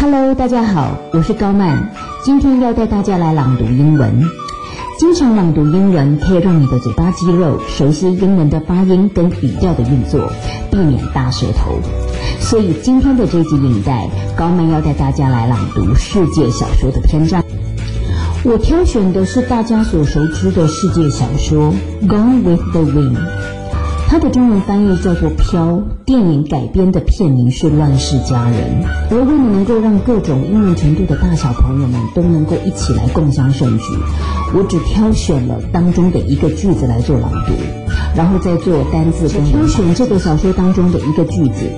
Hello，大家好，我是高曼，今天要带大家来朗读英文。经常朗读英文可以让你的嘴巴肌肉熟悉英文的发音跟语调的运作，避免大舌头。所以今天的这集影带，高曼要带大家来朗读世界小说的篇章。我挑选的是大家所熟知的世界小说《Gone with the Wind》。它的中文翻译叫做《飘》，电影改编的片名是《乱世佳人》。而为了能够让各种英文程度的大小朋友们都能够一起来共襄盛举，我只挑选了当中的一个句子来做朗读，然后再做单字跟挑选这个小说当中的一个句子。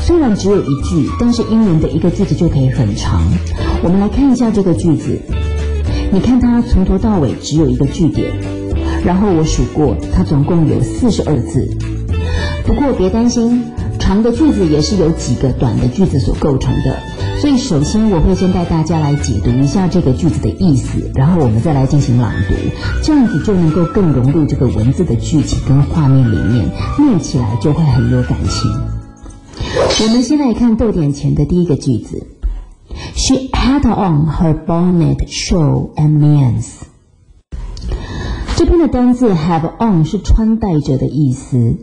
虽然只有一句，但是英文的一个句子就可以很长。我们来看一下这个句子，你看它从头到尾只有一个句点。然后我数过，它总共有四十二字。不过别担心，长的句子也是由几个短的句子所构成的。所以首先我会先带大家来解读一下这个句子的意思，然后我们再来进行朗读，这样子就能够更融入这个文字的剧情跟画面里面，念起来就会很有感情。我们先来看逗点前的第一个句子：She had on her bonnet, shawl, and mittens. 这边的单字 have on 是穿戴着的意思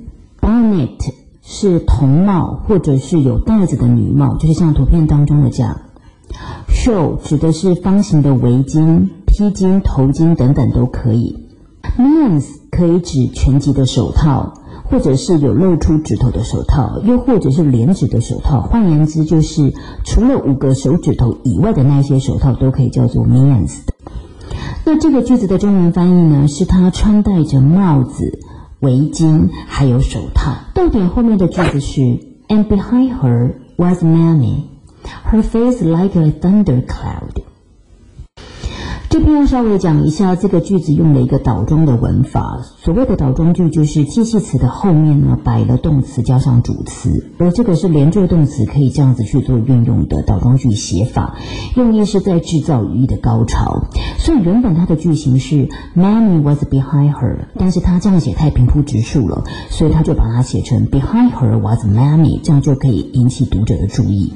，bonnet 是童帽或者是有带子的女帽，就是像图片当中的这样。shaw 指的是方形的围巾、披巾、头巾等等都可以。mittens 可以指全集的手套，或者是有露出指头的手套，又或者是连指的手套。换言之，就是除了五个手指头以外的那些手套都可以叫做 mittens。那这个句子的中文翻译呢，是他穿戴着帽子、围巾，还有手套。逗点后面的句子是，And behind her was Mammy, her face like a thunder cloud. 这边要稍微讲一下，这个句子用了一个倒装的文法。所谓的倒装句，就是介系词的后面呢摆了动词加上主词，而这个是连缀动词，可以这样子去做运用的倒装句写法，用意是在制造语义的高潮。所以原本它的句型是 Mammy was behind her，但是它这样写太平铺直述了，所以他就把它写成 Behind her was Mammy，这样就可以引起读者的注意。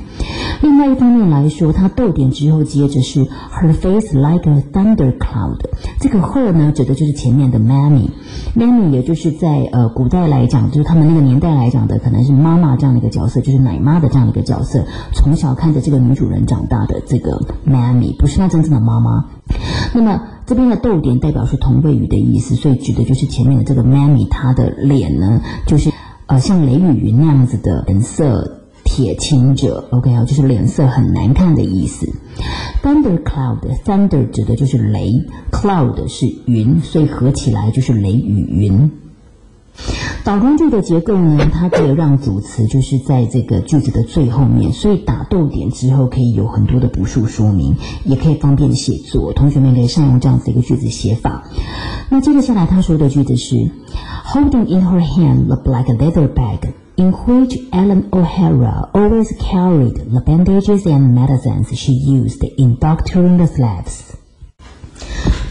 另外一方面来说，它逗点之后接着是 Her face like a Thunder cloud，这个 her 呢，指的就是前面的 mammy，mammy 也就是在呃古代来讲，就是他们那个年代来讲的，可能是妈妈这样的一个角色，就是奶妈的这样的一个角色，从小看着这个女主人长大的这个 mammy，不是她真正的妈妈。那么这边的逗点代表是同位语的意思，所以指的就是前面的这个 mammy，她的脸呢，就是呃像雷雨云那样子的颜色。铁青者，OK 啊，就是脸色很难看的意思。Thunder cloud，thunder 指的就是雷，cloud 是云，所以合起来就是雷雨云。倒装句的结构呢，它可以让主词就是在这个句子的最后面，所以打逗点之后可以有很多的补述说明，也可以方便写作。同学们可以善用这样子一个句子写法。那接着下来他说的句子是：Holding in her hand the black leather bag。In which Ellen O'Hara always carried the bandages and medicines she used in doctoring the slaves.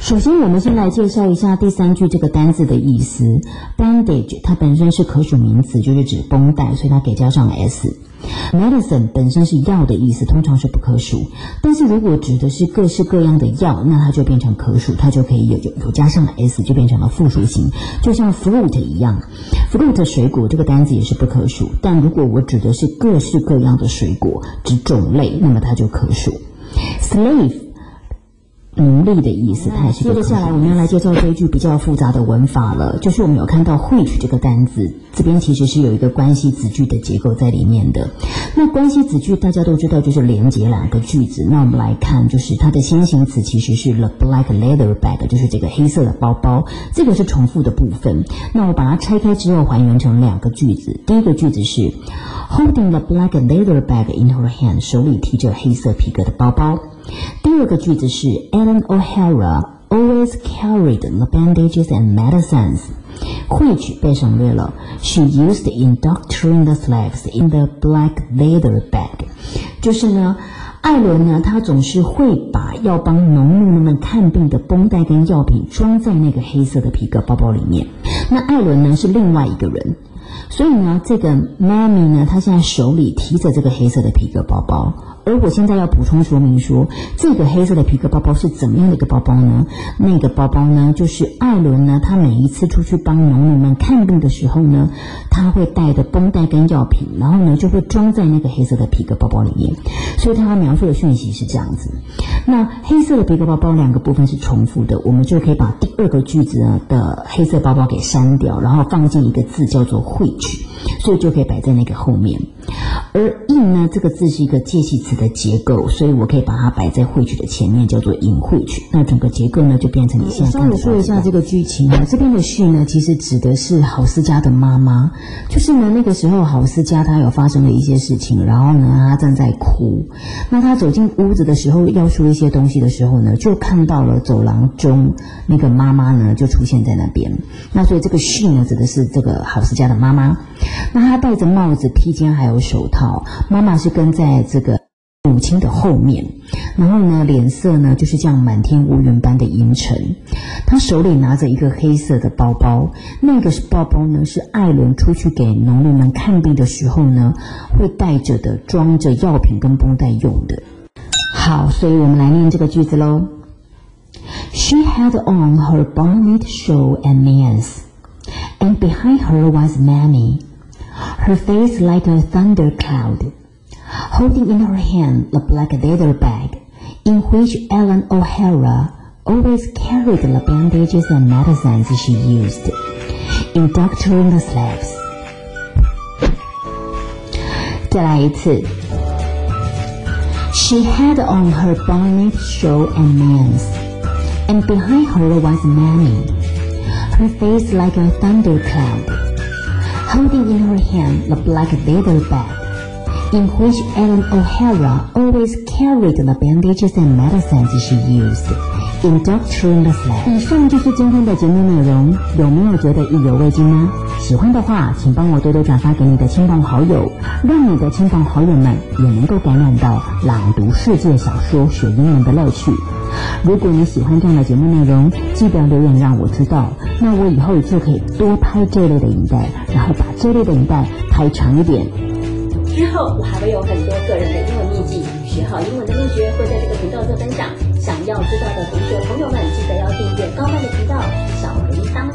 首先，我们先来介绍一下第三句这个单字的意思。bandage 它本身是可数名词，就是指绷带，所以它给加上 s。medicine 本身是药的意思，通常是不可数。但是如果指的是各式各样的药，那它就变成可数，它就可以有有有加上 s，就变成了复数型。就像 fruit 一样，fruit 水果这个单子也是不可数。但如果我指的是各式各样的水果，指种类，那么它就可数。slave 奴隶的意思，它也是。接着下来，我们要来介绍这一句比较复杂的文法了。就是我们有看到 which 这个单字，这边其实是有一个关系子句的结构在里面的。那关系子句大家都知道，就是连接两个句子。那我们来看，就是它的先行词其实是 the black leather bag，就是这个黑色的包包，这个是重复的部分。那我把它拆开之后，还原成两个句子。第一个句子是 holding the black leather bag in her hand，手里提着黑色皮革的包包。第二个句子是 Ellen O'Hara always carried the bandages and medicines，汇取被省略了。She used in doctoring the slaves in the black leather bag，就是呢，艾伦呢，他总是会把要帮农奴们看病的绷带跟药品装在那个黑色的皮革包包里面。那艾伦呢是另外一个人，所以呢，这个妈咪呢，她现在手里提着这个黑色的皮革包包。而我现在要补充说明说，这个黑色的皮革包包是怎么样的一个包包呢？那个包包呢，就是艾伦呢，他每一次出去帮农民们看病的时候呢，他会带的绷带跟药品，然后呢就会装在那个黑色的皮革包包里面。所以他描述的讯息是这样子。那黑色的皮革包包两个部分是重复的，我们就可以把第二个句子的黑色包包给删掉，然后放进一个字叫做汇聚。所以就可以摆在那个后面，而 in 呢这个字是一个介系词的结构，所以我可以把它摆在汇聚的前面，叫做 in 汇取。那整个结构呢就变成你现在。稍微说一下这个剧情啊，这边的 she 呢其实指的是郝思嘉的妈妈，就是呢那个时候郝思嘉她有发生了一些事情，然后呢她正在哭，那她走进屋子的时候要出一些东西的时候呢，就看到了走廊中那个妈妈呢就出现在那边，那所以这个 she 呢指的是这个郝思嘉的妈妈妈。那他戴着帽子、披肩还有手套，妈妈是跟在这个母亲的后面，然后呢，脸色呢就是这样满天乌云般的阴沉。他手里拿着一个黑色的包包，那个是包包呢，是艾伦出去给农民们看病的时候呢会带着的，装着药品跟绷带用的。好，所以我们来念这个句子喽。She had on her bonnet, shawl, and mittens. and behind her was Mammy, her face like a thunder cloud, holding in her hand the black leather bag in which Ellen O'Hara always carried the bandages and medicines she used in doctoring the slaves. 再来一次。She had on her bonnet, shawl, and mittens, and behind her was Mammy Her face like a thundercloud, holding in her hand the black leather bag, in which Ellen O'Hara always carried the bandages and medicines she used in doctoring the slave. 以上就是今天的节目内容，有没有觉得意犹未尽呢？喜欢的话，请帮我多多转发给你的亲朋好友，让你的亲朋好友们也能够感染到朗读世界小说学英文的乐趣。如果你喜欢这样的节目内容，记得留言让我知道，那我以后就可以多拍这类的影带，然后把这类的影带拍长一点。之后我还会有很多个人的英文秘籍，学好英文的秘诀会在这个频道做分享。想要知道的同学朋友们，记得要订阅高曼的频道，小铃铛。